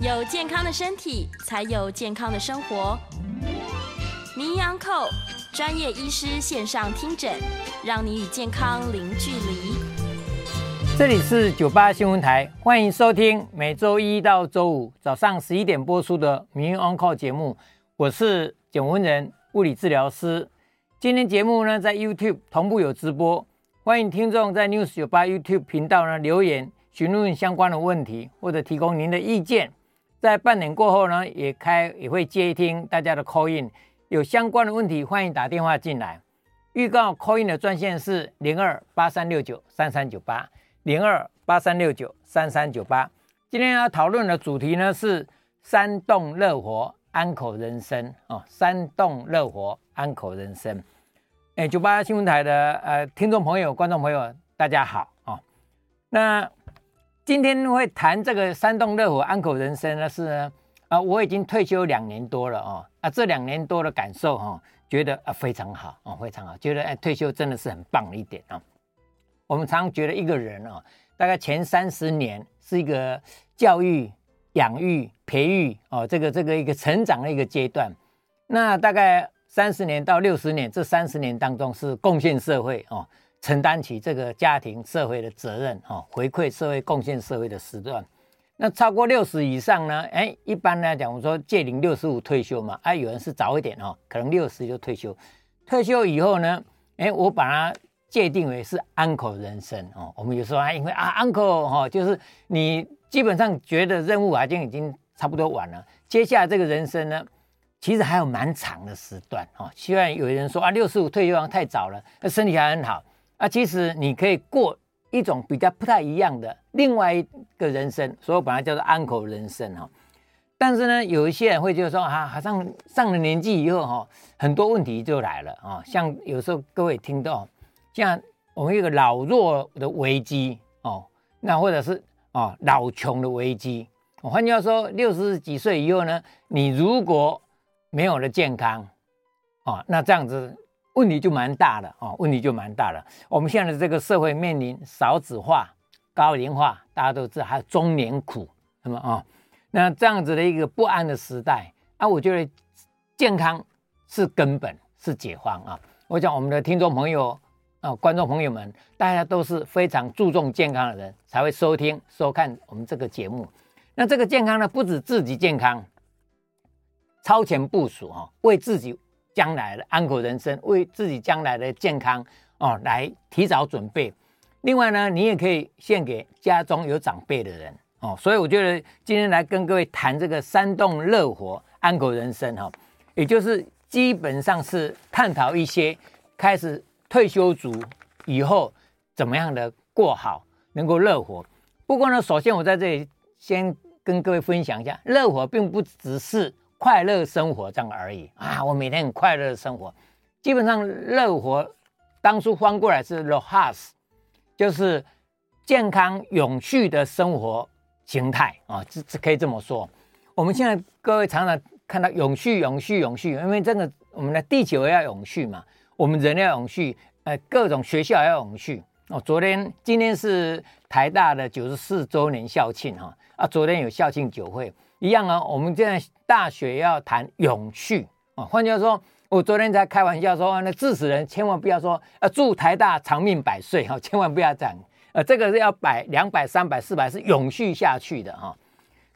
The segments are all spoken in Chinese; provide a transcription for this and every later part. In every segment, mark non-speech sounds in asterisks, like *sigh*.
有健康的身体，才有健康的生活。名医安扣专业医师线上听诊，让你与健康零距离。这里是九八新闻台，欢迎收听每周一到周五早上十一点播出的名医安扣节目。我是简文仁，物理治疗师。今天节目呢，在 YouTube 同步有直播，欢迎听众在 News 九八 YouTube 频道呢留言询问相关的问题，或者提供您的意见。在半年过后呢，也开也会接听大家的 call in，有相关的问题欢迎打电话进来。预告 call in 的专线是零二八三六九三三九八零二八三六九三三九八。今天要讨论的主题呢是山洞乐活安口人生哦，山洞乐活安口人生。哎，九八新闻台的呃听众朋友、观众朋友，大家好哦。那今天会谈这个山动乐活安口人生呢，是呢啊，我已经退休两年多了哦，啊，这两年多的感受哈、哦，觉得啊非常好哦，非常好，觉得哎退休真的是很棒的一点啊、哦。我们常常觉得一个人啊、哦，大概前三十年是一个教育、养育、培育哦，这个这个一个成长的一个阶段，那大概三十年到六十年这三十年当中是贡献社会哦。承担起这个家庭社会的责任，哈，回馈社会、贡献社会的时段。那超过六十以上呢？哎，一般来讲，我说届龄六十五退休嘛，啊，有人是早一点哦，可能六十就退休。退休以后呢，哎，我把它界定为是 uncle 人生哦。我们有时候还因为啊，uncle 哈，就是你基本上觉得任务啊，就已经差不多完了。接下来这个人生呢，其实还有蛮长的时段哦。虽然有人说啊，六十五退休太早了，那身体还很好。啊，其实你可以过一种比较不太一样的另外一个人生，所以我本来叫做安口人生哈。但是呢，有一些人会觉得说啊，好像上了年纪以后哈，很多问题就来了啊。像有时候各位听到，像我们一个老弱的危机哦，那或者是啊老穷的危机。换句话说，六十几岁以后呢，你如果没有了健康啊，那这样子。问题就蛮大的哦，问题就蛮大了。我们现在的这个社会面临少子化、高龄化，大家都知道，还有中年苦，那么啊，那这样子的一个不安的时代，啊，我觉得健康是根本，是解放啊。我想我们的听众朋友啊，观众朋友们，大家都是非常注重健康的人，才会收听收看我们这个节目。那这个健康呢，不止自己健康，超前部署哈，为自己。将来的安口人生，为自己将来的健康哦，来提早准备。另外呢，你也可以献给家中有长辈的人哦。所以我觉得今天来跟各位谈这个山动乐活安口人生哈，也就是基本上是探讨一些开始退休族以后怎么样的过好，能够乐活。不过呢，首先我在这里先跟各位分享一下，乐活并不只是。快乐生活这样而已啊！我每天很快乐的生活，基本上乐活当初翻过来是 ROHS，就是健康永续的生活形态啊，这这可以这么说。我们现在各位常常看到永续、永续、永续，因为这个我们的地球要永续嘛，我们人要永续，呃，各种学校要永续哦。昨天、今天是台大的九十四周年校庆哈啊，昨天有校庆酒会。一样啊，我们现在大学要谈永续啊。换句话说，我昨天才开玩笑说，那致死人千万不要说，呃，祝台大长命百岁哈，千万不要这样。呃，这个是要百、两百、三百、四百，是永续下去的哈。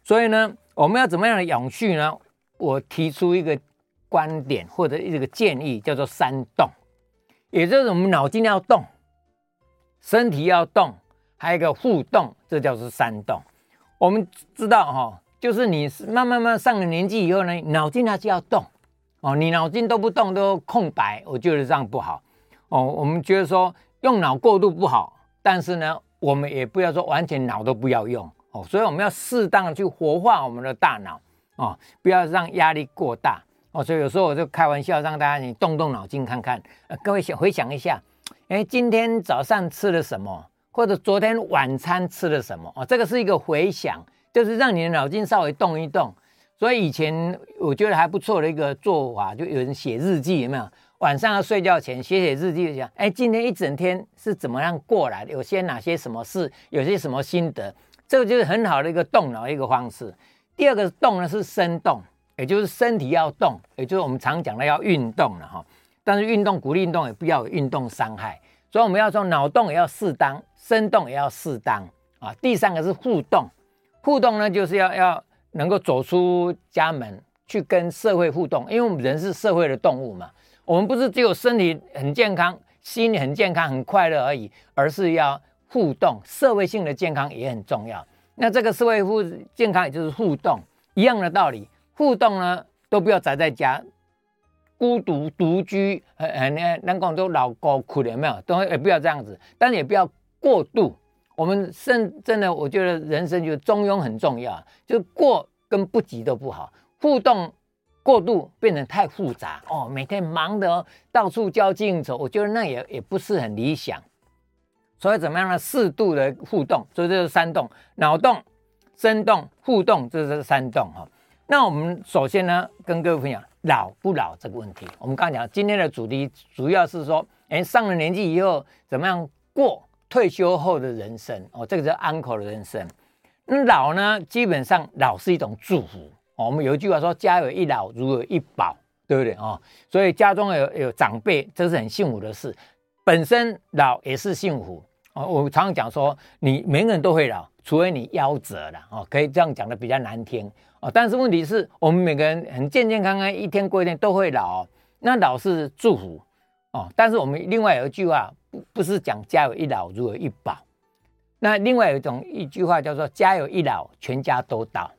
所以呢，我们要怎么样的永续呢？我提出一个观点或者一个建议，叫做山动，也就是我们脑筋要动，身体要动，还有一个互动，这叫做山动。我们知道哈。就是你慢慢慢上了年纪以后呢，脑筋还是要动哦。你脑筋都不动，都空白，我觉得这样不好哦。我们觉得说用脑过度不好，但是呢，我们也不要说完全脑都不要用哦。所以我们要适当的去活化我们的大脑哦，不要让压力过大哦。所以有时候我就开玩笑，让大家你动动脑筋看看。呃，各位想回想一下，哎，今天早上吃了什么，或者昨天晚餐吃了什么哦？这个是一个回想。就是让你的脑筋稍微动一动，所以以前我觉得还不错的一个做法，就有人写日记，有没有？晚上要睡觉前写写日记，讲，哎，今天一整天是怎么样过来的？有些哪些什么事？有些什么心得？这个就是很好的一个动脑一个方式。第二个动呢是生动，也就是身体要动，也就是我们常讲的要运动了哈。但是运动鼓励运动也不要有运动伤害，所以我们要说脑动也要适当，生动也要适当啊。第三个是互动，互动呢就是要要能够走出家门去跟社会互动，因为我们人是社会的动物嘛，我们不是只有身体很健康，心理很健康很快乐而已，而是要互动，社会性的健康也很重要。那这个社会互健康也就是互动一样的道理，互动呢都不要宅在家。孤独独居，很很难讲都老高苦的没有，都也不要这样子，但也不要过度。我们甚真的，我觉得人生就中庸很重要，就过跟不及都不好。互动过度变成太复杂哦，每天忙得到处交际应酬，我觉得那也也不是很理想。所以怎么样呢？适度的互动，所以这是三动：脑动、身动、互动，这是三动哈。那我们首先呢，跟各位分享。老不老这个问题，我们刚讲今天的主题主要是说，哎，上了年纪以后怎么样过退休后的人生哦，这个叫 uncle 的人生。那老呢，基本上老是一种祝福哦。我们有一句话说，家有一老如有一宝，对不对哦？所以家中有有长辈，这是很幸福的事。本身老也是幸福哦。我常常讲说，你每个人都会老，除非你夭折了哦，可以这样讲的比较难听。哦，但是问题是我们每个人很健健康康，一天过一天都会老，那老是祝福哦。但是我们另外有一句话，不是讲家有一老如有一宝，那另外有一种一句话叫做家有一老全家都倒。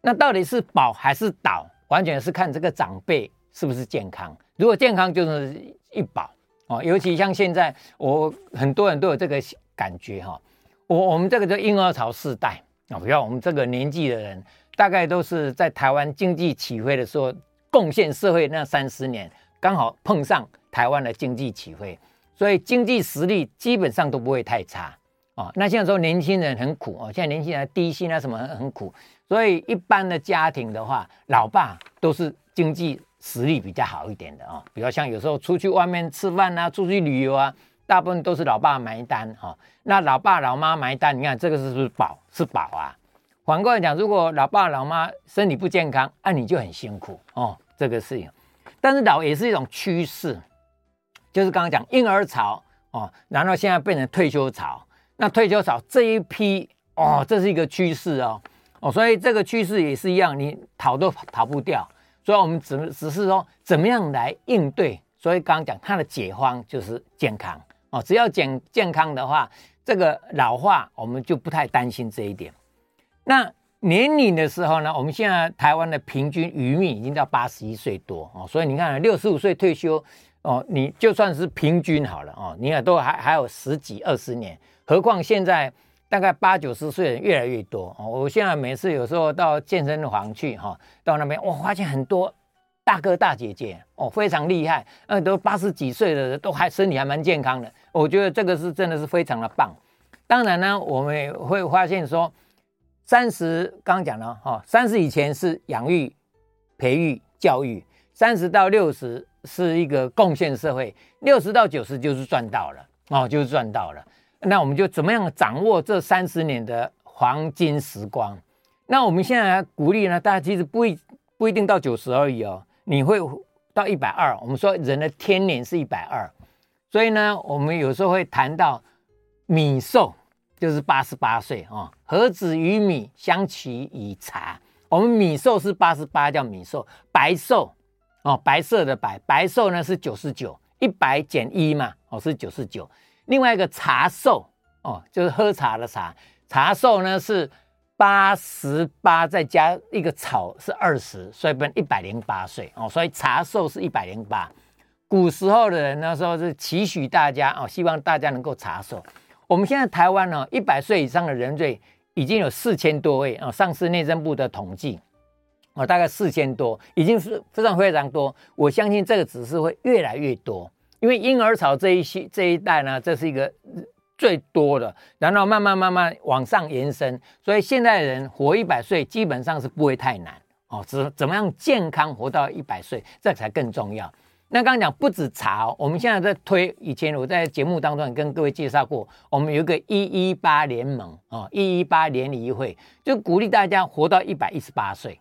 那到底是宝还是倒，完全是看这个长辈是不是健康。如果健康就是一宝哦，尤其像现在我很多人都有这个感觉哈。我我们这个叫婴儿潮世代啊，比如我们这个年纪的人。大概都是在台湾经济起飞的时候贡献社会那三十年，刚好碰上台湾的经济起飞，所以经济实力基本上都不会太差哦。那现在说年轻人很苦哦，现在年轻人低薪啊什么很苦，所以一般的家庭的话，老爸都是经济实力比较好一点的啊。比如像有时候出去外面吃饭啊，出去旅游啊，大部分都是老爸买单哈。那老爸老妈买单，你看这个是不是宝？是宝啊。反过来讲，如果老爸老妈身体不健康，那、你就很辛苦哦。这个事情，但是老也是一种趋势，就是刚刚讲婴儿潮哦，然后现在变成退休潮。那退休潮这一批哦，这是一个趋势哦哦，所以这个趋势也是一样，你逃都逃不掉。所以我们只只是说怎么样来应对。所以刚刚讲它的解方就是健康哦，只要健健康的话，这个老化我们就不太担心这一点。那年龄的时候呢，我们现在台湾的平均余命已经到八十一岁多哦，所以你看六十五岁退休哦，你就算是平均好了哦，你也都还还有十几二十年，何况现在大概八九十岁人越来越多哦。我现在每次有时候到健身房去哈，到那边我发现很多大哥大姐姐哦，非常厉害，呃，都八十几岁的人都还身体还蛮健康的，我觉得这个是真的是非常的棒。当然呢，我们也会发现说。三十刚刚讲了哈，三十以前是养育、培育、教育；三十到六十是一个贡献社会；六十到九十就是赚到了哦，就是赚到了。那我们就怎么样掌握这三十年的黄金时光？那我们现在鼓励呢，大家其实不一不一定到九十而已哦，你会到一百二。我们说人的天年是一百二，所以呢，我们有时候会谈到米寿。就是八十八岁啊，何止与米，相取以茶。我们米寿是八十八，叫米寿。白寿哦，白色的白，白寿呢是九十九，一百减一嘛，哦是九十九。另外一个茶寿哦，就是喝茶的茶，茶寿呢是八十八，再加一个草是二十，所以变一百零八岁哦。所以茶寿是一百零八。古时候的人那时候是期许大家哦，希望大家能够长寿。我们现在台湾呢，一百岁以上的人瑞已经有四千多位啊，上次内政部的统计，啊，大概四千多，已经是非常非常多。我相信这个指数会越来越多，因为婴儿潮这一期这一代呢，这是一个最多的，然后慢慢慢慢往上延伸，所以现在人活一百岁基本上是不会太难哦，只怎么样健康活到一百岁，这才更重要。那刚刚讲不止茶哦，我们现在在推，以前我在节目当中也跟各位介绍过，我们有一个一一八联盟哦，一一八联谊会，就鼓励大家活到一百一十八岁。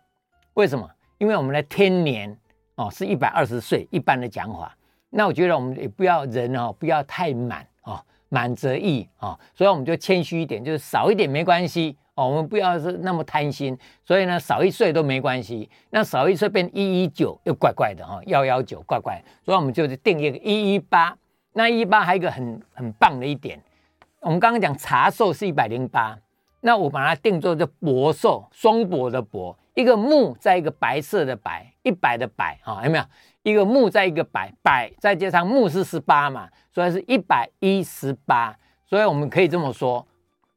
为什么？因为我们的天年哦是一百二十岁，一般的讲法。那我觉得我们也不要人哦，不要太满哦，满则溢哦，所以我们就谦虚一点，就是少一点没关系。哦，我们不要是那么贪心，所以呢，少一岁都没关系。那少一岁变一一九又怪怪的哈，幺幺九怪怪，所以我们就是定一个一一八。那一一八还有一个很很棒的一点，我们刚刚讲茶寿是一百零八，那我把它定做就柏寿，双柏的柏，一个木在一个白色的白，一百的百啊，有没有？一个木在一个百，百再加上木是十八嘛，所以是一百一十八。所以我们可以这么说，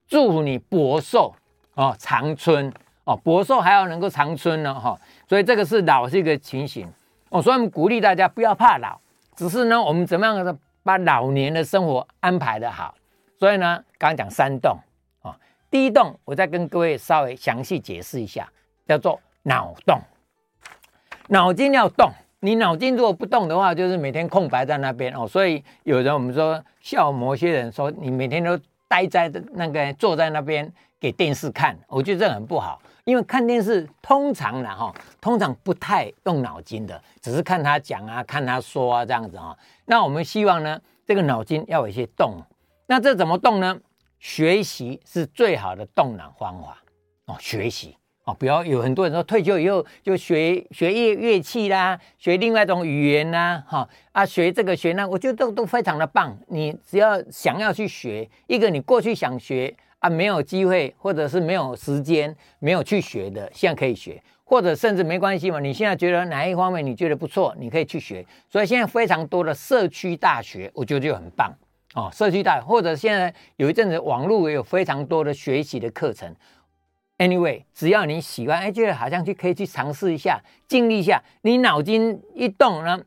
祝福你柏寿。哦，长春哦，柏寿还要能够长春呢，哈、哦，所以这个是老是一个情形哦，所以我们鼓励大家不要怕老，只是呢，我们怎么样的把老年的生活安排的好。所以呢，刚刚讲三动，第一动我再跟各位稍微详细解释一下，叫做脑动，脑筋要动，你脑筋如果不动的话，就是每天空白在那边哦。所以有人我们说笑某些人说，你每天都待在那个坐在那边。给电视看，我觉得这很不好，因为看电视通常呢，哈，通常不太用脑筋的，只是看他讲啊，看他说啊，这样子哈。那我们希望呢，这个脑筋要有一些动。那这怎么动呢？学习是最好的动脑方法哦。学习哦，比如有很多人说退休以后就学学乐乐器啦，学另外一种语言啦，哈啊，学这个学那，我觉得都都非常的棒。你只要想要去学一个，你过去想学。啊，没有机会，或者是没有时间，没有去学的，现在可以学，或者甚至没关系嘛。你现在觉得哪一方面你觉得不错，你可以去学。所以现在非常多的社区大学，我觉得就很棒哦。社区大，或者现在有一阵子网络也有非常多的学习的课程。Anyway，只要你喜欢，哎，觉得好像去可以去尝试一下，经历一下。你脑筋一动呢，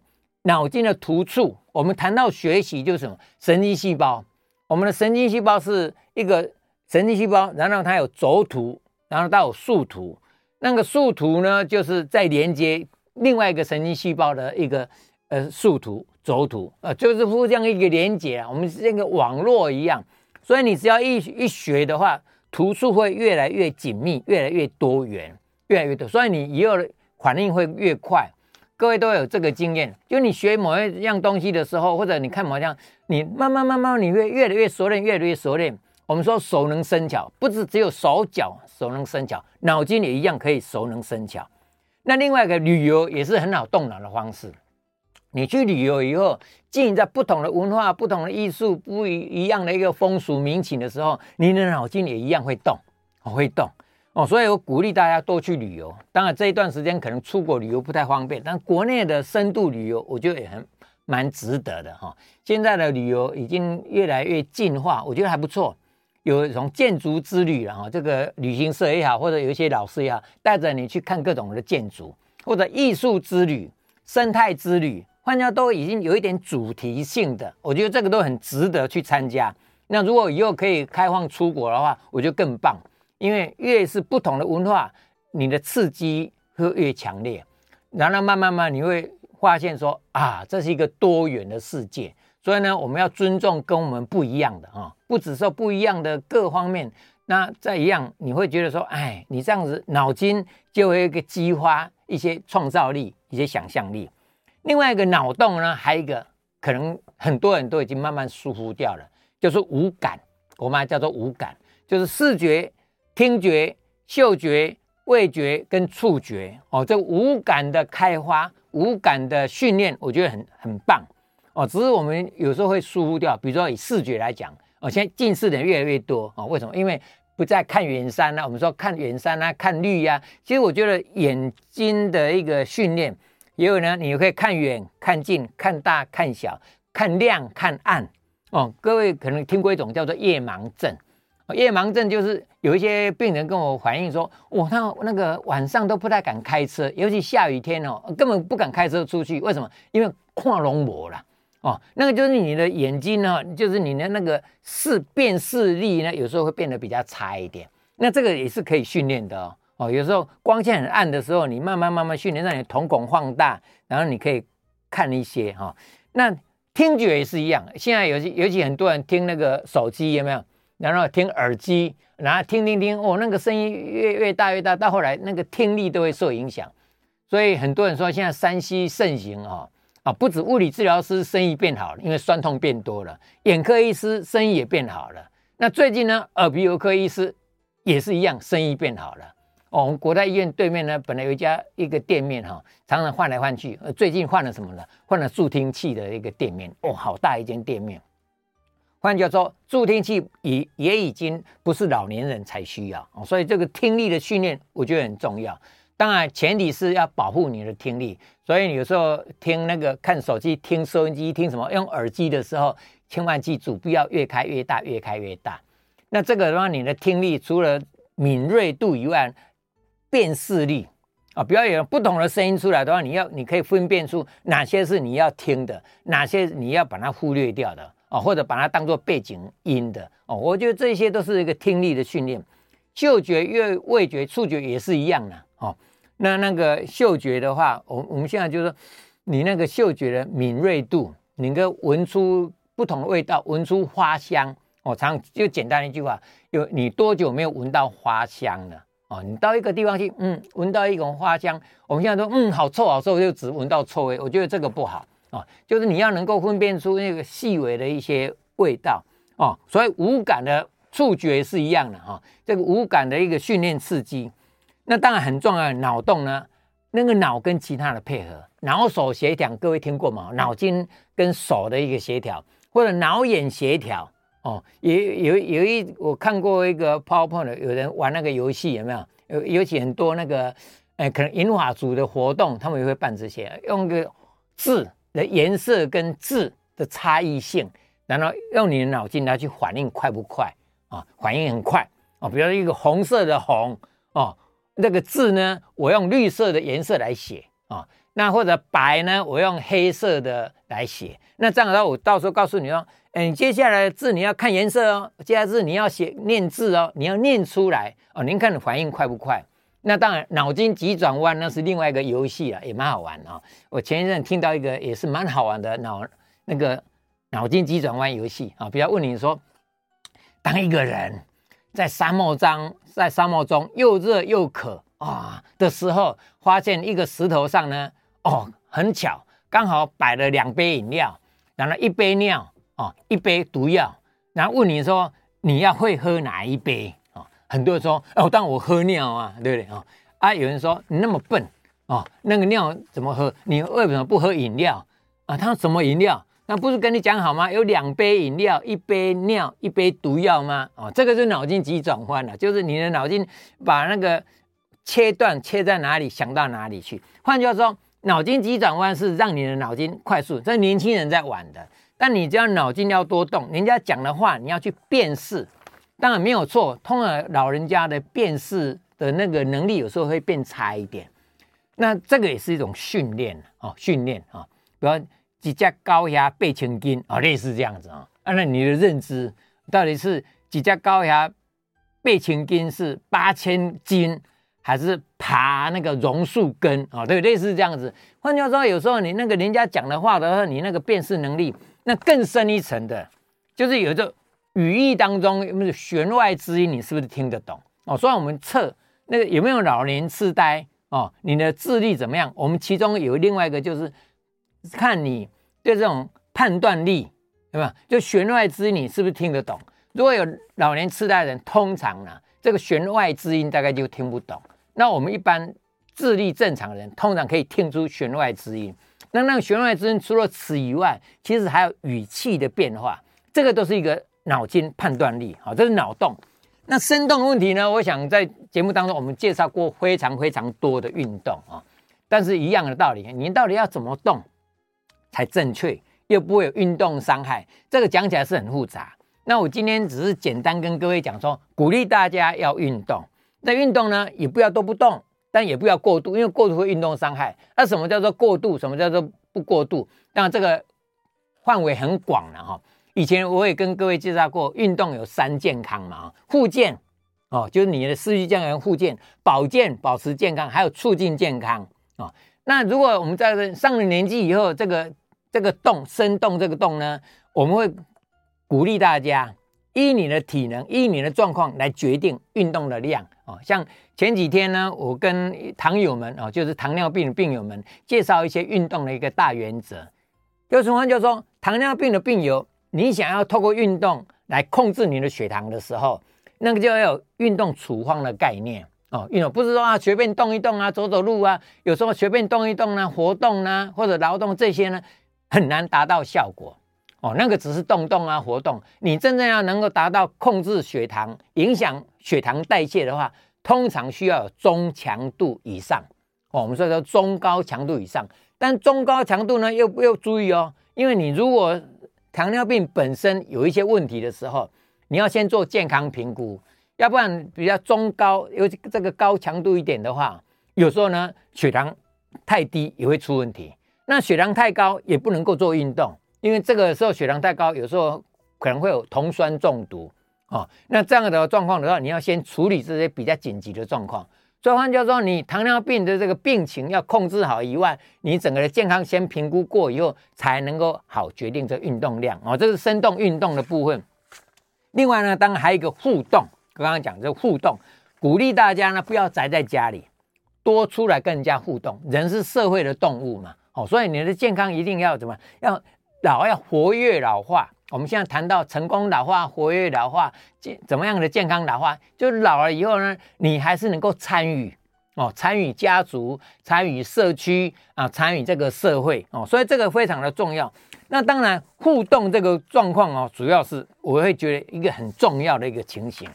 脑筋的突触，我们谈到学习就是什么？神经细胞，我们的神经细胞是一个。神经细胞，然后它有轴突，然后到有树突。那个树突呢，就是在连接另外一个神经细胞的一个呃树突、轴图，呃，就是互相一个连接啊。我们是那个网络一样，所以你只要一一学的话，突触会越来越紧密，越来越多元，越来越多，所以你以后的反应会越快。各位都有这个经验，就你学某一样东西的时候，或者你看某样，你慢慢慢慢，你会越来越熟练，越来越熟练。我们说熟能生巧，不是只有手脚熟能生巧，脑筋也一样可以熟能生巧。那另外一个旅游也是很好动脑的方式。你去旅游以后，经营在不同的文化、不同的艺术、不一一样的一个风俗民情的时候，你的脑筋也一样会动，会动哦。所以我鼓励大家多去旅游。当然这一段时间可能出国旅游不太方便，但国内的深度旅游，我觉得也很蛮值得的哈。现在的旅游已经越来越进化，我觉得还不错。有一种建筑之旅了哈，这个旅行社也好，或者有一些老师也好，带着你去看各种的建筑，或者艺术之旅、生态之旅，换掉都已经有一点主题性的，我觉得这个都很值得去参加。那如果以后可以开放出国的话，我觉得更棒，因为越是不同的文化，你的刺激会越强烈，然后慢慢慢你会发现说啊，这是一个多元的世界。所以呢，我们要尊重跟我们不一样的啊，不只说不一样的各方面。那再一样，你会觉得说，哎，你这样子脑筋就会一个激发一些创造力、一些想象力。另外一个脑洞呢，还有一个可能很多人都已经慢慢疏忽掉了，就是五感。我们还叫做五感，就是视觉、听觉、嗅觉、味觉跟触觉。哦，这五感的开发、五感的训练，我觉得很很棒。哦，只是我们有时候会疏忽掉，比如说以视觉来讲，哦，现在近视的人越来越多，哦，为什么？因为不再看远山啊，我们说看远山啊，看绿呀，其实我觉得眼睛的一个训练，也有呢，你可以看远、看近、看大、看小、看亮、看暗。哦，各位可能听过一种叫做夜盲症。夜盲症就是有一些病人跟我反映说，我他那个晚上都不太敢开车，尤其下雨天哦，根本不敢开车出去。为什么？因为看龙膜了。哦，那个就是你的眼睛呢，就是你的那个视辨视力呢，有时候会变得比较差一点。那这个也是可以训练的哦。哦，有时候光线很暗的时候，你慢慢慢慢训练，让你瞳孔放大，然后你可以看一些哈。那听觉也是一样，现在尤其尤其很多人听那个手机有没有？然后听耳机，然后听听听哦，那个声音越越大越大，到后来那个听力都会受影响。所以很多人说现在 3C 盛行哦啊，不止物理治疗师生意变好了，因为酸痛变多了，眼科医师生意也变好了。那最近呢，耳鼻喉科医师也是一样，生意变好了。哦，我们国泰医院对面呢，本来有一家一个店面哈，常常换来换去。呃，最近换了什么呢？换了助听器的一个店面。哦，好大一间店面。换句话说，助听器也也已经不是老年人才需要。哦，所以这个听力的训练，我觉得很重要。当然，前提是要保护你的听力。所以你有时候听那个看手机、听收音机、听什么用耳机的时候。千万记住，不要越开越大，越开越大。那这个的话，你的听力除了敏锐度以外，辨识力啊，不要有不同的声音出来的话，你要你可以分辨出哪些是你要听的，哪些你要把它忽略掉的哦，或者把它当做背景音的哦。我觉得这些都是一个听力的训练。嗅觉、味味觉、触觉也是一样的哦。那那个嗅觉的话，我我们现在就是说，你那个嗅觉的敏锐度，你能够闻出。不同的味道，闻出花香哦。常就简单一句话，有你多久没有闻到花香了？哦，你到一个地方去，嗯，闻到一种花香，我们现在说，嗯，好臭好臭，就只闻到臭味。我觉得这个不好哦，就是你要能够分辨出那个细微的一些味道哦。所以五感的触觉是一样的哈、哦。这个五感的一个训练刺激，那当然很重要。脑动呢，那个脑跟其他的配合，脑手协调，各位听过吗？脑筋跟手的一个协调。或者脑眼协调哦，也有有一我看过一个 PowerPoint，有人玩那个游戏有没有？有尤其很多那个，哎，可能银发族的活动，他们也会办这些，用个字的颜色跟字的差异性，然后用你的脑筋来去反应快不快啊？反应很快啊，比如说一个红色的红哦，那个字呢，我用绿色的颜色来写啊。那或者白呢？我用黑色的来写。那这样的话，我到时候告诉你说，哎，接下来的字你要看颜色哦。接下来字你要写念字哦，你要念出来哦。您看你反应快不快？那当然，脑筋急转弯那是另外一个游戏了，也蛮好玩啊、哦。我前一阵听到一个也是蛮好玩的脑那个脑筋急转弯游戏啊，比如问你说，当一个人在沙漠中，在沙漠中又热又渴啊的时候，发现一个石头上呢。哦，很巧，刚好摆了两杯饮料，然后一杯尿哦，一杯毒药，然后问你说你要会喝哪一杯哦？很多人说哦，当我喝尿啊，对不对啊？啊，有人说你那么笨哦，那个尿怎么喝？你为什么不喝饮料啊？他说什么饮料？那不是跟你讲好吗？有两杯饮料，一杯尿，一杯毒药吗？哦，这个是脑筋急转弯了，就是你的脑筋把那个切断，切在哪里，想到哪里去。换句话说。脑筋急转弯是让你的脑筋快速，这是年轻人在玩的。但你只要脑筋要多动，人家讲的话你要去辨识，当然没有错。通常老人家的辨识的那个能力有时候会变差一点，那这个也是一种训练哦，训练啊。比如几只高压背千斤啊，类似这样子啊。那你的认知到底是几只高压背千斤是八千斤？还是爬那个榕树根啊，对，类似这样子。换句话说，有时候你那个人家讲的话的话，你那个辨识能力，那更深一层的，就是有这语义当中有没有弦外之音，你是不是听得懂哦？所以我们测那个有没有老年痴呆哦，你的智力怎么样？我们其中有另外一个就是看你对这种判断力，对吧？就弦外之音，你是不是听得懂？如果有老年痴呆的人，通常呢，这个弦外之音大概就听不懂。那我们一般智力正常人，通常可以听出弦外之音。那那个弦外之音，除了词以外，其实还有语气的变化，这个都是一个脑筋判断力。好，这是脑洞。那生动问题呢？我想在节目当中我们介绍过非常非常多的运动啊，但是一样的道理，你到底要怎么动才正确，又不会有运动伤害？这个讲起来是很复杂。那我今天只是简单跟各位讲说，鼓励大家要运动。那运动呢，也不要都不动，但也不要过度，因为过度会运动伤害。那什么叫做过度？什么叫做不过度？当然这个范围很广了哈。以前我也跟各位介绍过，运动有三健康嘛，复健哦，就是你的失去健康，复健、保健、保持健康，还有促进健康啊。那如果我们在上了年纪以后，这个这个动生动这个动呢，我们会鼓励大家依你的体能、依你的状况来决定运动的量哦。像前几天呢，我跟糖友们哦，就是糖尿病的病友们介绍一些运动的一个大原则。有什么就说糖尿病的病友，你想要透过运动来控制你的血糖的时候，那个就要有运动处方的概念。哦，运动不是说啊随便动一动啊，走走路啊，有时候随便动一动呢、啊，活动呢、啊，或者劳动这些呢，很难达到效果。哦，那个只是动动啊，活动。你真正要能够达到控制血糖、影响血糖代谢的话，通常需要中强度以上。哦，我们说说中高强度以上，但中高强度呢，又又注意哦，因为你如果糖尿病本身有一些问题的时候，你要先做健康评估。要不然比较中高，尤其这个高强度一点的话，有时候呢血糖太低也会出问题。那血糖太高也不能够做运动，因为这个时候血糖太高，有时候可能会有酮酸中毒哦。那这样的状况的话，你要先处理这些比较紧急的状况。所以换句话说，你糖尿病的这个病情要控制好以外，你整个的健康先评估过以后，才能够好决定这运动量哦。这是生动运动的部分。另外呢，当然还有一个互动。刚刚讲这互动，鼓励大家呢不要宅在家里，多出来跟人家互动。人是社会的动物嘛，哦，所以你的健康一定要怎么要老要活跃老化。我们现在谈到成功老化、活跃老化，健怎么样的健康老化？就老了以后呢，你还是能够参与哦，参与家族、参与社区啊，参与这个社会哦，所以这个非常的重要。那当然，互动这个状况哦，主要是我会觉得一个很重要的一个情形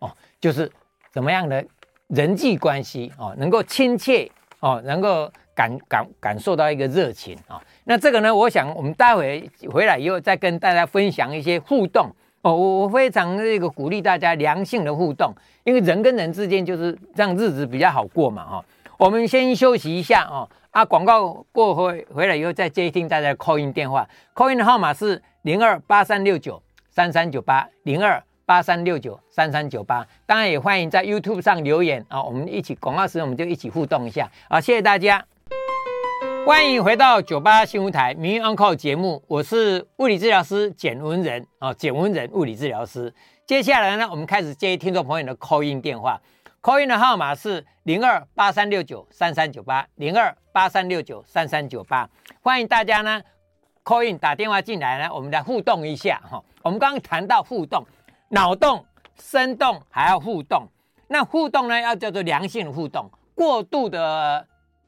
哦。就是怎么样的人际关系哦，能够亲切哦，能够感感感受到一个热情啊、那这个呢，我想我们待会回来以后再跟大家分享一些互动哦。我我非常这个鼓励大家良性的互动，因为人跟人之间就是让日子比较好过嘛哈、哦。我们先休息一下哦。啊，广告过回回来以后再接听大家的 call in 电话，call in 的号码是零二八三六九三三九八零二。八三六九三三九八，当然也欢迎在 YouTube 上留言啊，我们一起广告时我们就一起互动一下啊，谢谢大家，欢迎回到九八新闻台名医 Uncle 节目，我是物理治疗师简文仁啊，简文仁物理治疗师。接下来呢，我们开始接听众朋友的 call in 电话，call in 的号码是零二八三六九三三九八零二八三六九三三九八，欢迎大家呢 call in 打电话进来呢，我们来互动一下哈。我们刚刚谈到互动。脑动、生动还要互动，那互动呢，要叫做良性互动，过度的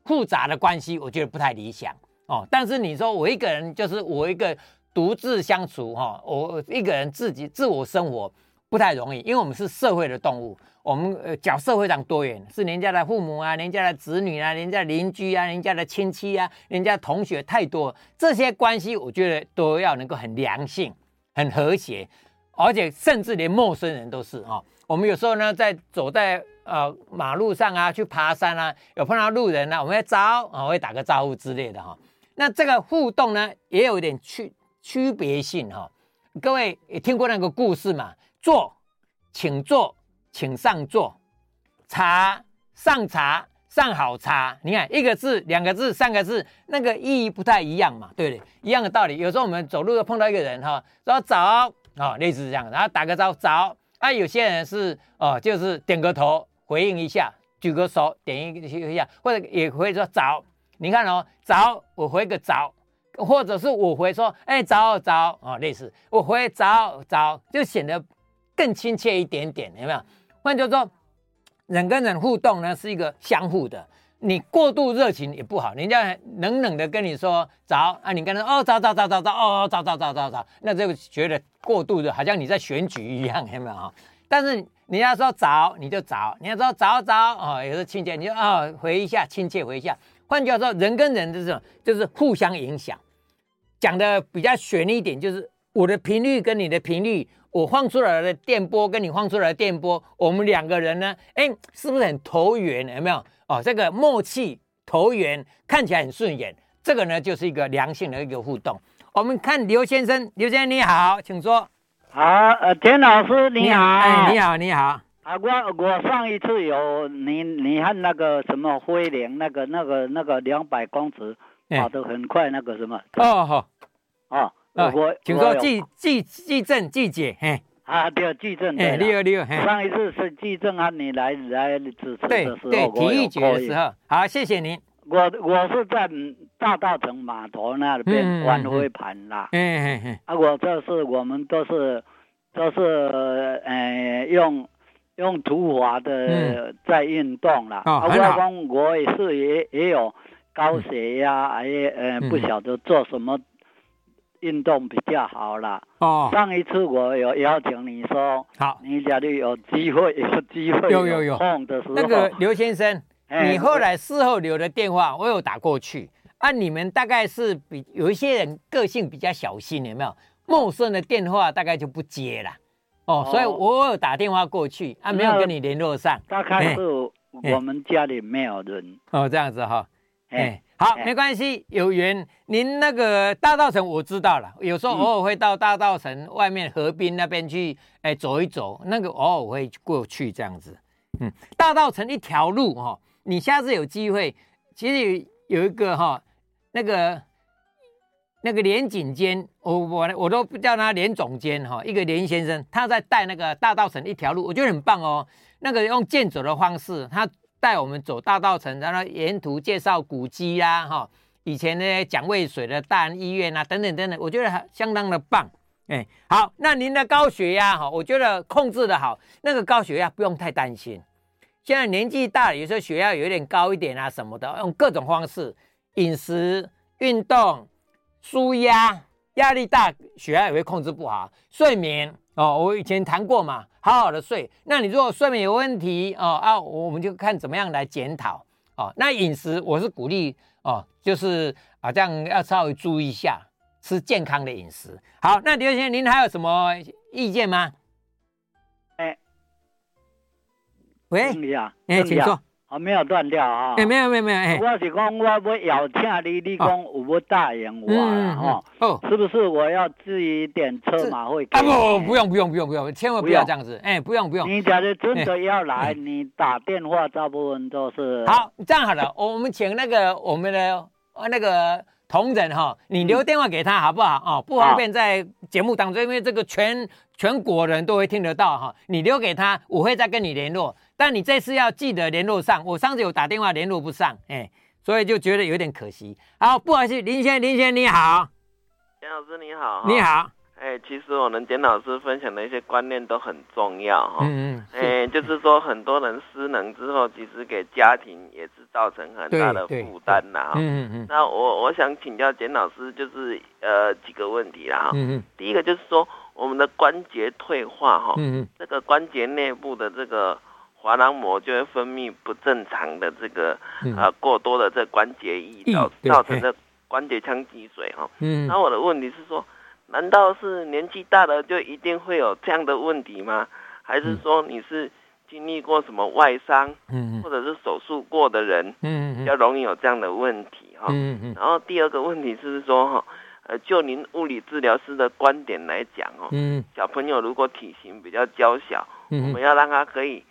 复杂的关系，我觉得不太理想哦。但是你说我一个人就是我一个独自相处哈，我一个人自己自我生活不太容易，因为我们是社会的动物，我们呃角色非常多元，是人家的父母啊，人家的子女啊，人家的邻居啊，人家的亲戚啊，人家同学太多，这些关系我觉得都要能够很良性、很和谐。而且甚至连陌生人都是啊，我们有时候呢，在走在呃马路上啊，去爬山啊，有碰到路人呢，我们会招啊，会打个招呼之类的哈。那这个互动呢，也有一点区区别性哈。各位也听过那个故事嘛？坐，请坐，请上座；茶，上茶，上好茶。你看一个字、两个字、三个字，那个意义不太一样嘛，对不对？一样的道理。有时候我们走路都碰到一个人哈，说早。啊、哦，类似这样，然后打个招呼早啊，有些人是哦，就是点个头回应一下，举个手点一一下，或者也会说早。你看哦，早，我回个早，或者是我回说，哎，早早啊、哦，类似我回早早，就显得更亲切一点点，有没有？换句话说，人跟人互动呢是一个相互的。你过度热情也不好，人家冷冷的跟你说早啊，你跟他哦早早早早早哦早早早早早，那就觉得过度的，好像你在选举一样，有没有啊？但是你要说早你就早，你要说早早哦，有时候亲切你就哦回一下亲切回一下。换句话说，人跟人的这种就是互相影响。讲的比较玄一点，就是我的频率跟你的频率，我放出来的电波跟你放出来的电波，我们两个人呢，哎，是不是很投缘？有没有？哦，这个默契投缘看起来很顺眼，这个呢就是一个良性的一个互动。我们看刘先生，刘先生你好，请说。好，呃，田老师你好。哎，你好，你好。啊，我我上一次有你你看那个什么辉陵那个那个那个两百公尺跑得很快那个什么？哦好哦，我请说季季季正季姐嘿。啊对季正对六六上一次是记证啊你来来主持的时候对对体育节的时候。好谢谢您我我是在大稻城码头那边玩飞盘啦。嗯嗯嗯。啊我这是我们都是都是呃用。用土法的在运动啦，啊，我我也是也也有高血压，也呃不晓得做什么运动比较好啦。哦，上一次我有邀请你说，好，你假如有机会有机会有有。有空的时候，那个刘先生，你后来事后留的电话我有打过去，啊，你们大概是比有一些人个性比较小心，有没有？陌生的电话大概就不接了。哦，所以我有打电话过去，啊，没有跟你联络上。大概是我们家里没有人。哦，这样子哈，哎，好，没关系，有缘。您那个大道城我知道了，有时候偶尔会到大道城外面河滨那边去，哎，走一走，那个偶尔会过去这样子。嗯，大道城一条路哈，你下次有机会，其实有有一个哈，那个。那个连警监，我我我都不叫他连总监哈，一个连先生，他在带那个大道城一条路，我觉得很棒哦。那个用健走的方式，他带我们走大道城，然后沿途介绍古迹呀，哈，以前那些蒋渭水的大安医院啊，等等等等，我觉得相当的棒。哎，好，那您的高血压哈，我觉得控制的好，那个高血压不用太担心。现在年纪大了，有时候血压有点高一点啊什么的，用各种方式，饮食、运动。舒压，压力大，血压也会控制不好。睡眠哦，我以前谈过嘛，好好的睡。那你如果睡眠有问题哦啊，我们就看怎么样来检讨哦。那饮食我是鼓励哦，就是啊这样要稍微注意一下，吃健康的饮食。好，那刘先生您还有什么意见吗？喂，哎，请说。哦，没有断掉啊！哎，没有没有没有，我是讲我要邀请你，你讲有没答应我？哦，是不是我要自己点车马费？啊不，不用不用不用不用，千万不要这样子，哎，不用不用。你假如真的要来，你打电话，大部分都是。好，这样好了，我们请那个我们的那个同仁哈，你留电话给他好不好？哦，不方便在节目当中，因为这个全全国人都会听得到哈。你留给他，我会再跟你联络。但你这次要记得联络上，我上次有打电话联络不上，哎，所以就觉得有点可惜。好，不好意思，林先林先你好，田老师你好，你好，哎，其实我们简老师分享的一些观念都很重要哈，嗯嗯，哎，就是说很多人失能之后，其实给家庭也是造成很大的负担呐，嗯嗯嗯，那我我想请教简老师，就是呃几个问题啦，嗯嗯，第一个就是说我们的关节退化哈，嗯嗯，这个关节内部的这个。滑囊膜就会分泌不正常的这个、嗯、呃过多的这关节液，造造成的关节腔积水哈。嗯，那我的问题是说，难道是年纪大了就一定会有这样的问题吗？还是说你是经历过什么外伤，嗯，或者是手术过的人，嗯，比较容易有这样的问题哈？嗯嗯。然后第二个问题是说哈，呃，就您物理治疗师的观点来讲哦，嗯，小朋友如果体型比较娇小，嗯，我们要让他可以。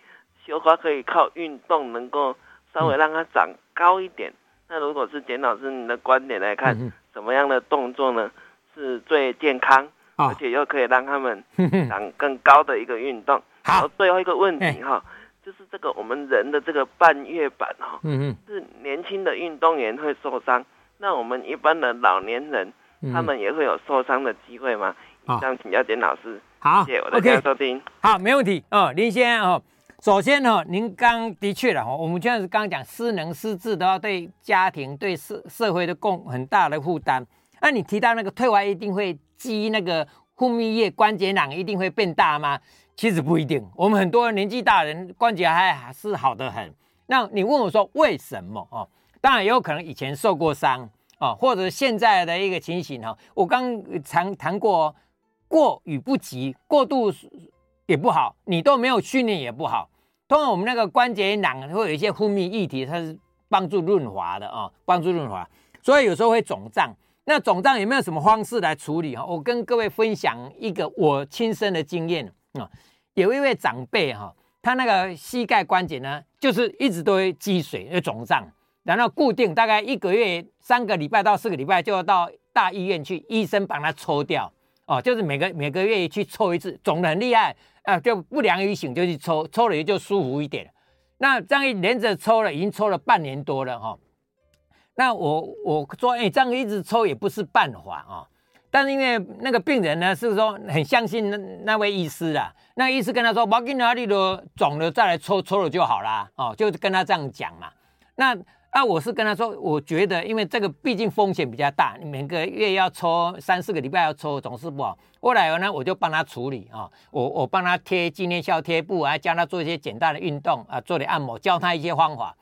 修花可以靠运动能够稍微让他长高一点。嗯、那如果是简老师你的观点来看，嗯、什么样的动作呢是最健康，哦、而且又可以让他们 *laughs* 长更高的一个运动？好，最后一个问题哈，就是这个我们人的这个半月板哈，嗯嗯是年轻的运动员会受伤，那我们一般的老年人，嗯、他们也会有受伤的机会吗？以上请教简老师。好，谢谢我的收听。好，没问题哦，林先生哦。首先呢，您刚的确了哈，我们就是刚刚讲失能失智的话，对家庭对社社会的共很大的负担。那你提到那个退化一定会积那个分泌液，关节囊一定会变大吗？其实不一定。我们很多年纪大人关节还是好得很。那你问我说为什么哦？当然也有可能以前受过伤哦，或者现在的一个情形哈。我刚谈谈过过与不及，过度。也不好，你都没有训练也不好。通常我们那个关节囊会有一些分泌液体，它是帮助润滑的啊、哦，帮助润滑，所以有时候会肿胀。那肿胀有没有什么方式来处理哈？我跟各位分享一个我亲身的经验啊、有一位长辈哈，他那个膝盖关节呢，就是一直都会积水、会肿胀，然后固定大概一个月三个礼拜到四个礼拜就要到大医院去，医生帮他抽掉哦，就是每个每个月去抽一次，肿得很厉害啊、就不良于行就去抽，抽了也就舒服一点。那这样一连着抽了，已经抽了半年多了哈、那我我说，哎，这样一直抽也不是办法啊、但是因为那个病人呢，是说很相信那那位医师啊，那医师跟他说，我给哪里的肿了再来抽抽了就好啦。哦，就跟他这样讲嘛。那那我是跟他说，我觉得因为这个毕竟风险比较大，每个月要抽三四个礼拜要抽，总是不好。后来呢，我就帮他处理啊，我我帮他贴纪念效贴布，还教他做一些简单的运动啊，做点按摩，教他一些方法。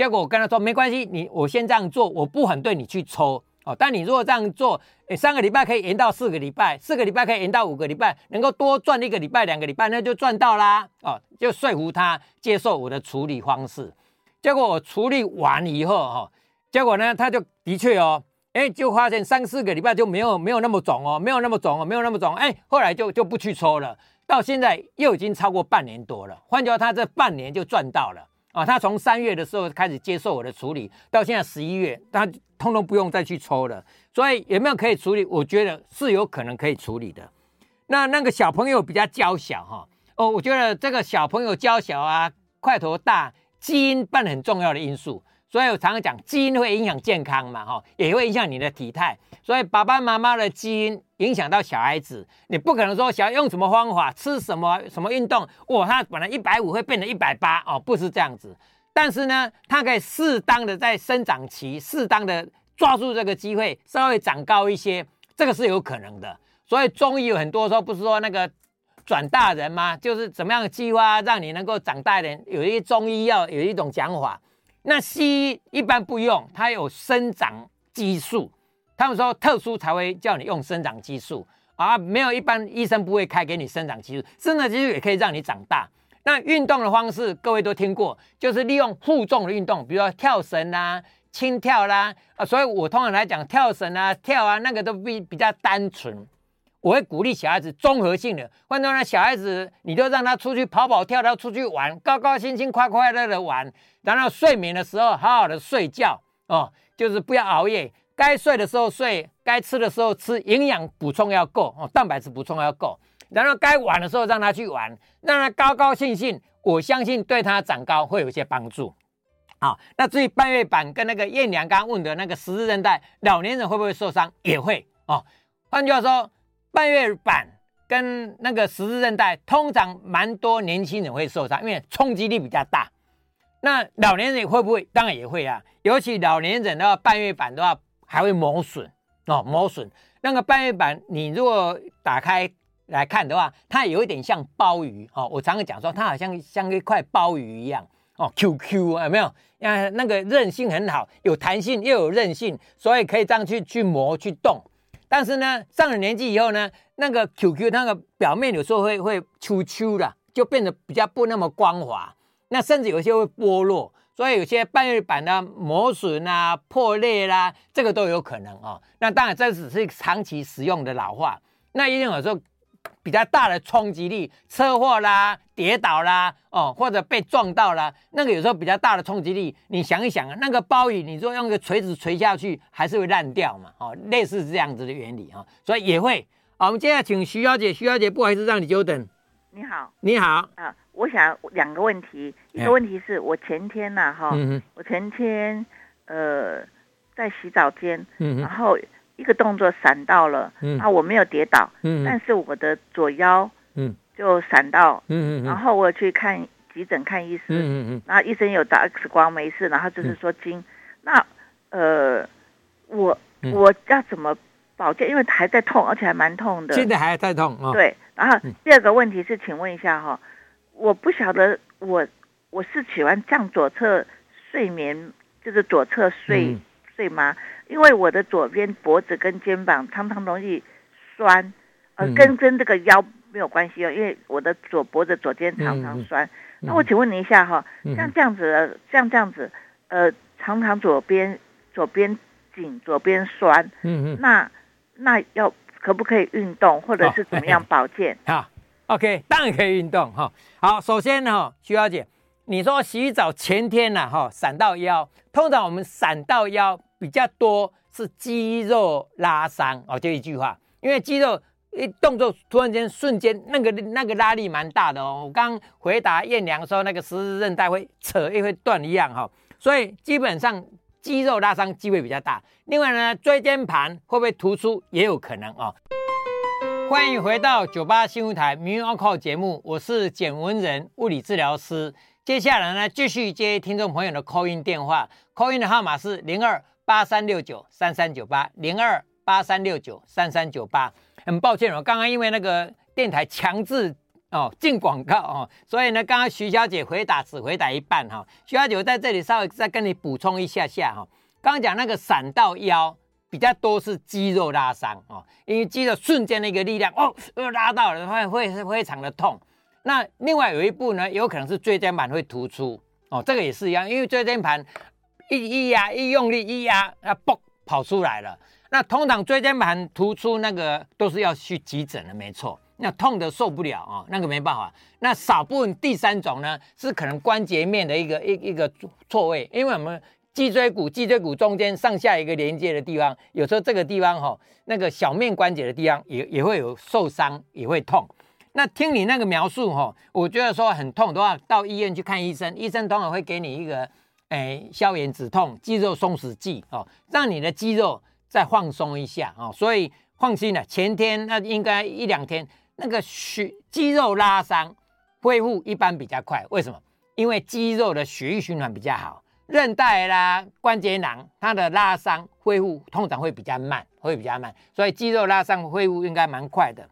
结果我跟他说，没关系，你我先这样做，我不反对你去抽。哦，但你如果这样做，诶，三个礼拜可以延到四个礼拜，四个礼拜可以延到五个礼拜，能够多赚一个礼拜、两个礼拜，那就赚到啦。哦，就说服他接受我的处理方式。结果我处理完以后，哈、哦，结果呢，他就的确哦，诶，就发现三四个礼拜就没有没有那么肿哦，没有那么肿哦，没有那么肿，诶，后来就就不去抽了。到现在又已经超过半年多了，换句话，他这半年就赚到了。啊，他从三月的时候开始接受我的处理，到现在十一月，他通通不用再去抽了。所以有没有可以处理？我觉得是有可能可以处理的。那那个小朋友比较娇小哈，哦，我觉得这个小朋友娇小啊，块头大，基因扮很重要的因素。所以我常常讲，基因会影响健康嘛，哈，也会影响你的体态。所以爸爸妈妈的基因影响到小孩子，你不可能说小孩用什么方法，吃什么什么运动，哇，他本来一百五会变成一百八哦，不是这样子。但是呢，他可以适当的在生长期，适当的抓住这个机会，稍微长高一些，这个是有可能的。所以中医有很多时候不是说那个转大人吗？就是怎么样计划让你能够长大人，有一些中医药有一种讲法。那西医一般不用，它有生长激素，他们说特殊才会叫你用生长激素啊，没有一般医生不会开给你生长激素，生长激素也可以让你长大。那运动的方式各位都听过，就是利用负重的运动，比如说跳绳啦、轻跳啦啊，所以我通常来讲跳绳啊、跳啊那个都比比较单纯。我会鼓励小孩子综合性的，换作呢，小孩子你就让他出去跑跑跳跳，出去玩，高高兴兴、快快乐乐玩。然后睡眠的时候好好的睡觉哦，就是不要熬夜，该睡的时候睡，该吃的时候吃，营养补充要够哦，蛋白质补充要够。然后该玩的时候让他去玩，让他高高兴兴，我相信对他长高会有一些帮助。好，那至于半月板跟那个燕良刚问的那个十字韧带，老年人会不会受伤？也会哦。换句话说。半月板跟那个十字韧带，通常蛮多年轻人会受伤，因为冲击力比较大。那老年人会不会？当然也会啊。尤其老年人的话，半月板的话还会磨损哦，磨损。那个半月板，你如果打开来看的话，它有一点像鲍鱼哦。我常常讲说，它好像像一块鲍鱼一样哦，QQ 啊，有没有？啊，那个韧性很好，有弹性又有韧性，所以可以这样去去磨去动。但是呢，上了年纪以后呢，那个 QQ 那个表面有时候会会丘丘的，就变得比较不那么光滑，那甚至有些会剥落，所以有些半月板的磨损啊、破裂啦、这个都有可能哦。那当然这只是长期使用的老化，那一定有时候。比较大的冲击力，车祸啦、跌倒啦，哦，或者被撞到啦，那个有时候比较大的冲击力，你想一想啊，那个包雨，你说用个锤子锤下去，还是会烂掉嘛，哦，类似是这样子的原理哈，所以也会。好，我们接下来请徐小姐，徐小姐不好意思让你久等。你好，你好，啊，我想两个问题，一个问题是我前天呐，哈，我前天呃在洗澡间，然后。一个动作闪到了，嗯、啊，我没有跌倒，嗯、但是我的左腰，就闪到，嗯、然后我去看急诊看医生，嗯、然后医生有打 X 光没事，然后就是说筋，嗯、那呃，我我要怎么保健？因为还在痛，而且还蛮痛的，现在还在痛，哦、对。然后第二个问题是，请问一下哈，我不晓得我我是喜欢向左侧睡眠，就是左侧睡。嗯。对吗？因为我的左边脖子跟肩膀常常容易酸，呃，跟跟这个腰没有关系哦。因为我的左脖子、左肩常常酸。那我请问你一下哈，像这样子，像这样子，呃，常常左边左边紧，左边酸，嗯嗯，那那要可不可以运动，或者是怎么样保健？好 OK，当然可以运动哈。好，首先哈，徐小姐，你说洗澡前天呐哈，闪到腰，通常我们闪到腰比较多是肌肉拉伤哦，就一句话，因为肌肉一动作突然间瞬间那个那个拉力蛮大的哦。我刚回答彦良说那个十字韧带会扯也会断一样哈，所以基本上肌肉拉伤机会比较大。另外呢，椎间盘会不会突出也有可能哦。欢迎回到九八新闻台《名医 Uncle》节目，我是简文仁物理治疗师。接下来呢，继续接听众朋友的 call in 电话，call in 的号码是零二八三六九三三九八零二八三六九三三九八。很抱歉，哦刚刚因为那个电台强制哦进广告哦，所以呢，刚刚徐小姐回答只回答一半哈、哦。徐小姐，我在这里稍微再跟你补充一下下哈、哦。刚刚讲那个闪到腰。比较多是肌肉拉伤哦，因为肌肉瞬间的一个力量哦，又拉到了，会会非常的痛。那另外有一部呢，有可能是椎间盘会突出哦，这个也是一样，因为椎间盘一一压一用力一压，它嘣跑出来了。那通常椎间盘突出那个都是要去急诊的，没错。那痛得受不了啊，那个没办法。那少部分第三种呢，是可能关节面的一个一一个错位，因为我们。脊椎骨，脊椎骨中间上下一个连接的地方，有时候这个地方哈、那个小面关节的地方也也会有受伤，也会痛。那听你那个描述哈、我觉得说很痛的话，到医院去看医生，医生通常会给你一个哎消炎止痛、肌肉松弛剂哦，让你的肌肉再放松一下哦。所以放心了，前天那应该一两天那个血肌肉拉伤恢复一般比较快，为什么？因为肌肉的血液循环比较好。韧带啦、关节囊，它的拉伤恢复通常会比较慢，会比较慢，所以肌肉拉伤恢复应该蛮快的。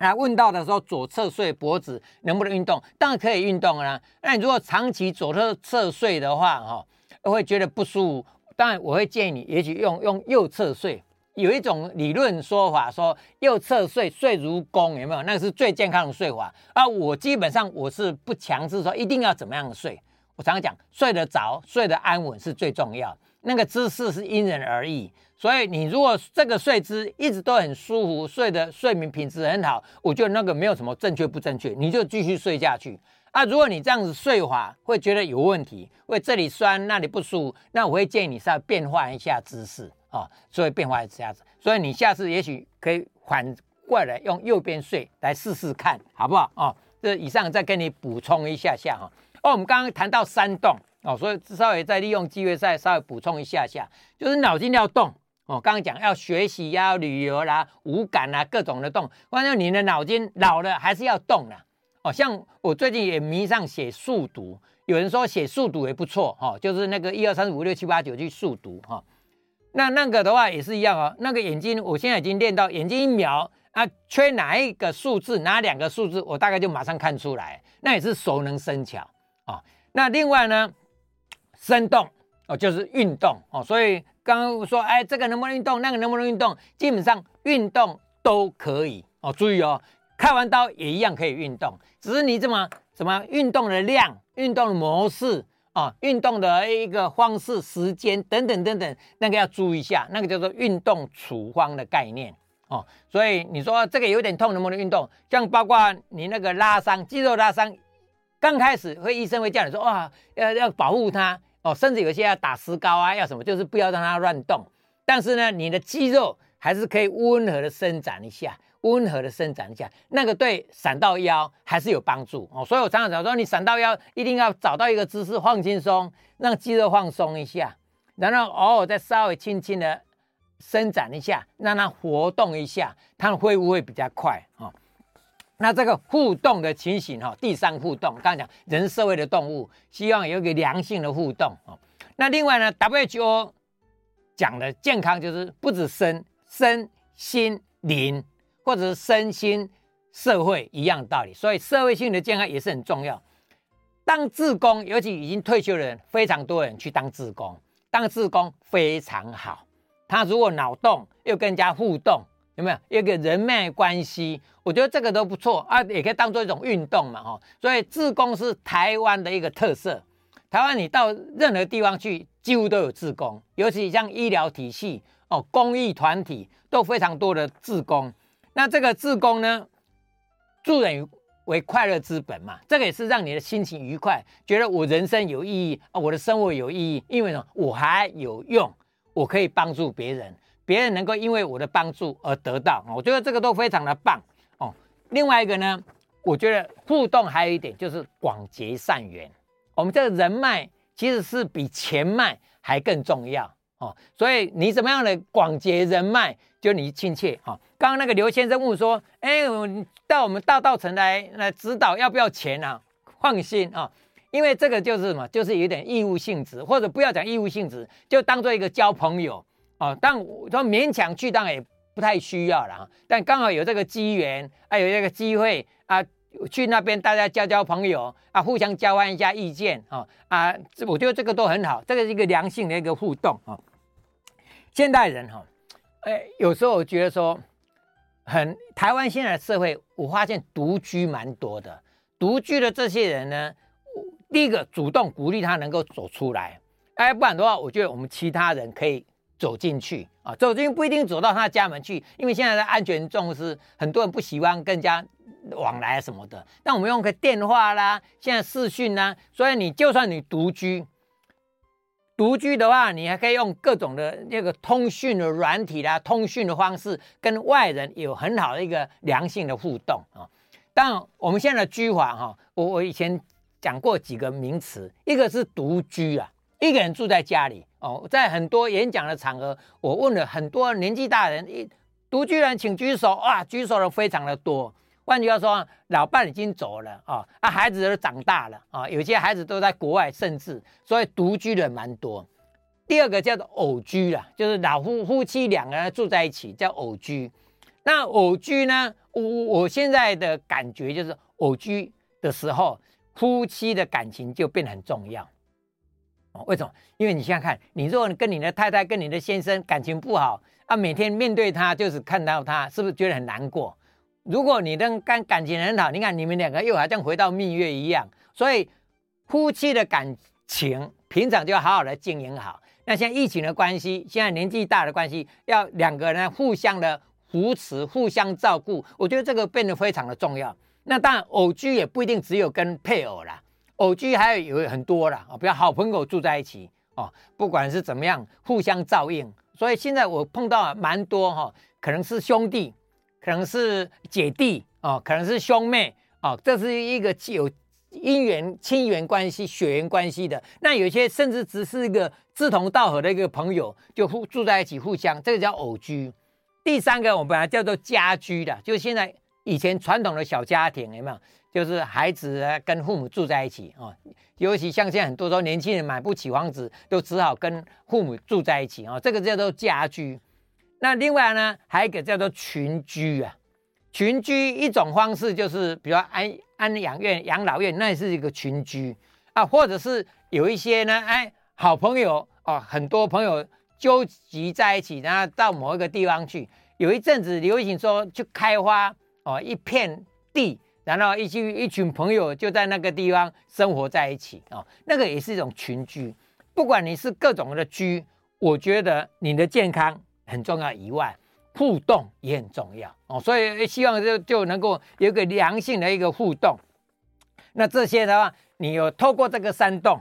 那问到的时候，左侧睡脖子能不能运动？当然可以运动啊。那你如果长期左侧侧睡的话，哈，会觉得不舒服。当然，我会建议你，也许用用右侧睡。有一种理论说法说，右侧睡睡如弓，有没有？那个是最健康的睡法。啊，我基本上我是不强制说一定要怎么样睡。我常常讲，睡得着、睡得安稳是最重要。那个姿势是因人而异，所以你如果这个睡姿一直都很舒服，睡的睡眠品质很好，我觉得那个没有什么正确不正确，你就继续睡下去。啊，如果你这样子睡法会觉得有问题，会这里酸那里不舒服，那我会建议你稍微变换一下姿势啊，所以变化一下子。所以你下次也许可以反过来用右边睡来试试看，好不好？哦，这以上再跟你补充一下下哈。哦，我们刚刚谈到山洞哦，所以稍微再利用机会再稍微补充一下下，就是脑筋要动哦。刚刚讲要学习呀、旅游啦、五感啊，各种的动。关键你的脑筋老了还是要动的哦。像我最近也迷上写速读，有人说写速读也不错哈，就是那个一二三四五六七八九去速读哈。那那个的话也是一样哦。那个眼睛，我现在已经练到眼睛一瞄啊，缺哪一个数字，哪两个数字，我大概就马上看出来。那也是熟能生巧。哦，那另外呢，生动哦，就是运动哦，所以刚刚我说，哎，这个能不能运动，那个能不能运动，基本上运动都可以哦。注意哦，开完刀也一样可以运动，只是你怎么怎么运动的量、运动的模式啊、哦、运动的一个方式、时间等等等等，那个要注意一下，那个叫做运动处方的概念哦。所以你说这个有点痛，能不能运动？像包括你那个拉伤、肌肉拉伤。刚开始会医生会叫你说哇，要要保护它哦，甚至有些要打石膏啊，要什么，就是不要让它乱动。但是呢，你的肌肉还是可以温和的伸展一下，温和的伸展一下，那个对闪到腰还是有帮助哦。所以我常常讲说，你闪到腰一定要找到一个姿势放轻松，让肌肉放松一下，然后偶尔再稍微轻轻的伸展一下，让它活动一下，它恢复会比较快哦。那这个互动的情形哈，第三互动，刚刚讲人社会的动物，希望有一个良性的互动哦。那另外呢，WHO 讲的健康就是不止身身心灵，或者是身心社会一样道理，所以社会性的健康也是很重要。当志工，尤其已经退休的人，非常多人去当志工，当志工非常好。他如果脑洞又跟人家互动。有没有一个人脉关系？我觉得这个都不错啊，也可以当做一种运动嘛，哈。所以自工是台湾的一个特色。台湾你到任何地方去，几乎都有自工，尤其像医疗体系哦，公益团体都非常多的自工。那这个自工呢，助人为快乐之本嘛，这个也是让你的心情愉快，觉得我人生有意义啊，我的生活有意义，因为呢，我还有用，我可以帮助别人，别人能够因为我的帮助而得到，我觉得这个都非常的棒哦。另外一个呢，我觉得互动还有一点就是广结善缘，我们这个人脉其实是比钱脉还更重要哦，所以你怎么样的广结人脉，就你亲切啊。刚刚那个刘先生问说：“哎，到我们大道城来来指导，要不要钱啊？”放心啊，因为这个就是什么，就是有点义务性质，或者不要讲义务性质，就当做一个交朋友哦。但我说勉强去，当然也不太需要了。但刚好有这个机缘，还有这个机会啊，去那边大家交交朋友啊，互相交换一下意见啊啊，我觉得这个都很好，这个是一个良性的一个互动啊。现代人哈，哎，有时候我觉得说。很台湾现在的社会，我发现独居蛮多的。独居的这些人呢，第一个主动鼓励他能够走出来，哎，不然的话，我觉得我们其他人可以走进去啊，走进不一定走到他家门去，因为现在的安全重视，很多人不喜欢跟人家往来什么的。但我们用个电话啦，现在视讯啦，所以你就算你独居。独居的话，你还可以用各种的那个通讯的软体啦，通讯的方式跟外人有很好的一个良性的互动啊。但我们现在的居法哈，我我以前讲过几个名词，一个是独居啊，一个人住在家里哦。在很多演讲的场合，我问了很多年纪大人，一独居人请举手啊，举手的非常的多。换句话说，老伴已经走了啊，啊，孩子都长大了啊，有些孩子都在国外，甚至所以独居的蛮多。第二个叫做偶居啦，就是老夫夫妻两个人住在一起叫偶居。那偶居呢，我我现在的感觉就是偶居的时候，夫妻的感情就变得很重要。为什么？因为你想想看，你如果跟你的太太、跟你的先生感情不好啊，每天面对他就是看到他，是不是觉得很难过？如果你的感感情很好，你看你们两个又好像回到蜜月一样，所以夫妻的感情平常就要好好的经营好。那现在疫情的关系，现在年纪大的关系，要两个人互相的扶持、互相照顾，我觉得这个变得非常的重要。那当然，偶居也不一定只有跟配偶啦，偶居还有有很多啦，啊，比如好朋友住在一起哦，不管是怎么样，互相照应。所以现在我碰到蛮多哈，可能是兄弟。可能是姐弟哦，可能是兄妹哦，这是一个有姻缘、亲缘关系、血缘关系的。那有些甚至只是一个志同道合的一个朋友，就互住在一起，互相这个叫偶居。第三个我们本来叫做家居的，就现在以前传统的小家庭有没有？就是孩子跟父母住在一起哦，尤其像现在很多时候年轻人买不起房子，都只好跟父母住在一起哦，这个叫做家居。那另外呢，还有一个叫做群居啊，群居一种方式就是，比如安安养院、养老院，那也是一个群居啊，或者是有一些呢，哎，好朋友哦，很多朋友纠集在一起，然后到某一个地方去，有一阵子流行说去开花哦一片地，然后一群一群朋友就在那个地方生活在一起哦，那个也是一种群居。不管你是各种的居，我觉得你的健康。很重要以外，互动也很重要哦，所以希望就就能够有个良性的一个互动。那这些的话，你有透过这个山洞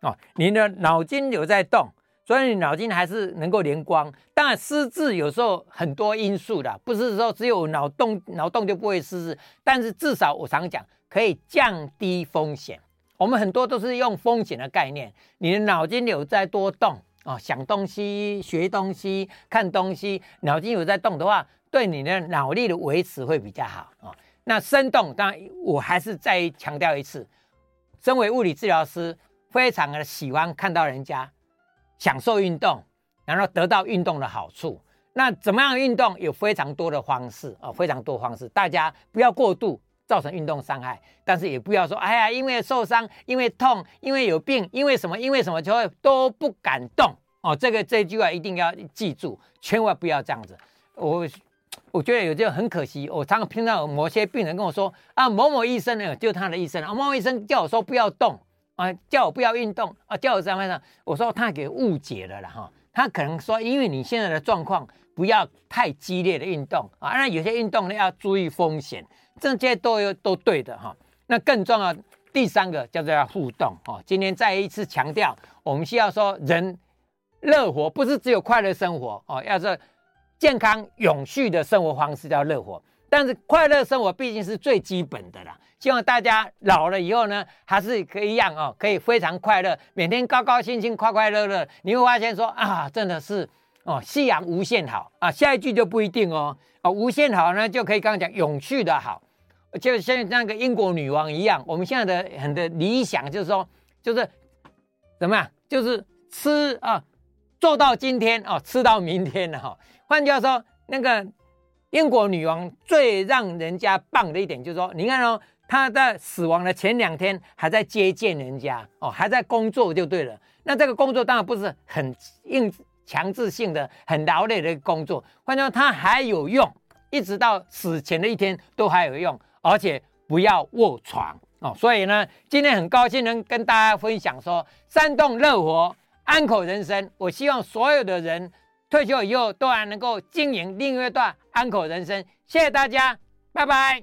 哦，你的脑筋有在动，所以你脑筋还是能够灵光。当然失智有时候很多因素的，不是说只有脑动脑动就不会失智，但是至少我常讲可以降低风险。我们很多都是用风险的概念，你的脑筋有在多动。哦，想东西、学东西、看东西，脑筋有在动的话，对你的脑力的维持会比较好哦。那生动，当然我还是再强调一次，身为物理治疗师，非常的喜欢看到人家享受运动，然后得到运动的好处。那怎么样运动？有非常多的方式哦，非常多方式，大家不要过度。造成运动伤害，但是也不要说，哎呀，因为受伤，因为痛，因为有病，因为什么，因为什么就会都不敢动哦。这个这句话一定要记住，千万不要这样子。我我觉得有这个很可惜，我常常听到某些病人跟我说啊，某某医生呢，就是他的医生啊，某某医生叫我说不要动啊，叫我不要运动啊，叫我怎么样？我说他给误解了了哈，他可能说，因为你现在的状况不要太激烈的运动啊，那有些运动呢要注意风险。这些都有都对的哈。那更重要，第三个叫做要互动哦。今天再一次强调，我们需要说人乐活，不是只有快乐生活哦，要是健康永续的生活方式叫乐活。但是快乐生活毕竟是最基本的啦。希望大家老了以后呢，还是可以一样哦，可以非常快乐，每天高高兴兴、快快乐乐。你会发现说啊，真的是哦，夕阳无限好啊。下一句就不一定哦，啊，无限好呢，就可以刚刚讲永续的好，就像那个英国女王一样。我们现在的很的理想就是说，就是怎么样，就是吃啊，做到今天哦，吃到明天了哈。换句话说，那个英国女王最让人家棒的一点就是说，你看哦。她在死亡的前两天还在接见人家哦，还在工作就对了。那这个工作当然不是很硬强制性的、很劳累的工作，反正他还有用，一直到死前的一天都还有用，而且不要卧床哦。所以呢，今天很高兴能跟大家分享说，山洞乐活，安口人生。我希望所有的人退休以后都还能够经营另一段安口人生。谢谢大家，拜拜。